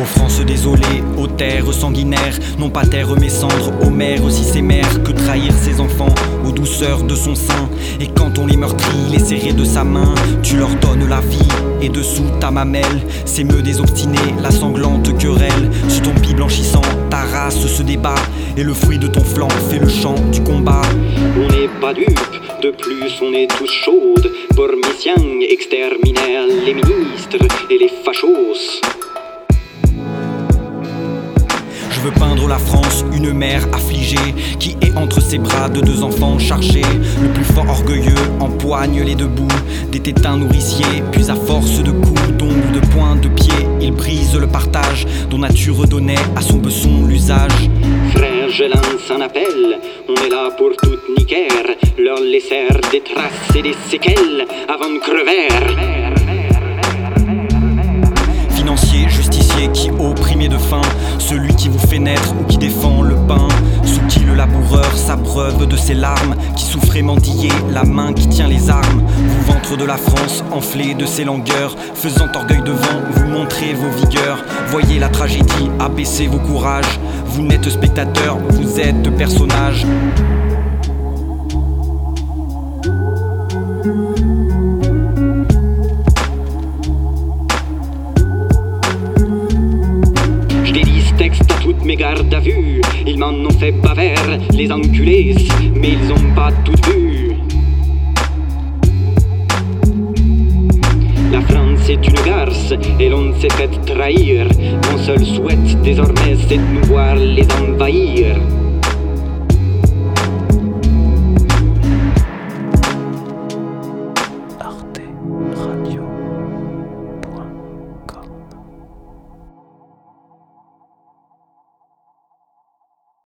Aux France désolées, aux terres sanguinaires, non pas terre mes cendres, aux mères aussi ses que trahir ses de son sein. Et quand on les meurtrit, les serrer de sa main, tu leur donnes la vie, et dessous ta mamelle, s'émeut des obstinés, la sanglante querelle. Sur ton pis blanchissant, ta race se débat, et le fruit de ton flanc fait le chant du combat. On n'est pas dupe, de plus on est tous chaudes, pour mission exterminer les ministres et les fachos. Je veux peindre la France, une mère affligée qui est entre ses bras de deux enfants chargés. Le plus fort orgueilleux empoigne les deux bouts des tétins nourriciers, puis à force de coups d'ongles, de poings, de pieds, il brise le partage dont nature donnait à son besson l'usage. Frère, je lance un appel, on est là pour tout niquer, leur laisser des traces et des séquelles avant de crever. Ou qui défend le pain, sous qui le laboureur s'abreuve de ses larmes, qui souffrait mendiller la main qui tient les armes, vous ventre de la France enflé de ses langueurs, faisant orgueil devant, vous montrez vos vigueurs, voyez la tragédie, abaissez vos courages, vous n'êtes spectateur, vous êtes personnage. Mes gardes à vue. Ils m'en ont fait baver, les enculés, mais ils ont pas tout vu. La France est une garce et l'on s'est fait trahir. Mon seul souhait désormais c'est de nous voir les envahir.